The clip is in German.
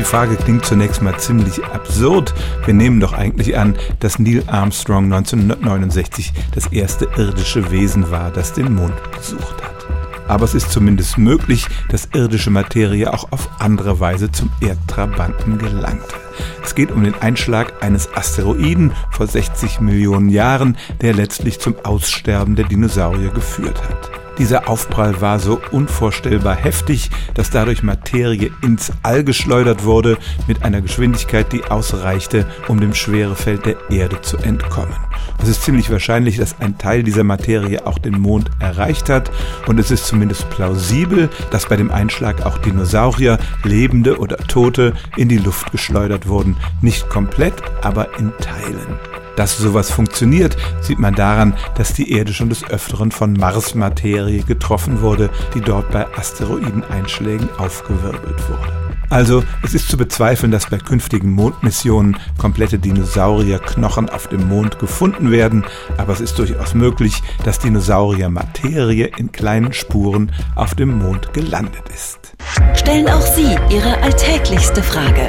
Die Frage klingt zunächst mal ziemlich absurd. Wir nehmen doch eigentlich an, dass Neil Armstrong 1969 das erste irdische Wesen war, das den Mond besucht hat. Aber es ist zumindest möglich, dass irdische Materie auch auf andere Weise zum Erdtrabanten gelangte. Es geht um den Einschlag eines Asteroiden vor 60 Millionen Jahren, der letztlich zum Aussterben der Dinosaurier geführt hat. Dieser Aufprall war so unvorstellbar heftig, dass dadurch Materie ins All geschleudert wurde mit einer Geschwindigkeit, die ausreichte, um dem Schwerefeld der Erde zu entkommen. Es ist ziemlich wahrscheinlich, dass ein Teil dieser Materie auch den Mond erreicht hat und es ist zumindest plausibel, dass bei dem Einschlag auch Dinosaurier, Lebende oder Tote, in die Luft geschleudert wurden. Nicht komplett, aber in Teilen. Dass sowas funktioniert, sieht man daran, dass die Erde schon des Öfteren von Marsmaterie getroffen wurde, die dort bei Asteroideneinschlägen aufgewirbelt wurde. Also es ist zu bezweifeln, dass bei künftigen Mondmissionen komplette Dinosaurierknochen auf dem Mond gefunden werden, aber es ist durchaus möglich, dass Dinosauriermaterie in kleinen Spuren auf dem Mond gelandet ist. Stellen auch Sie Ihre alltäglichste Frage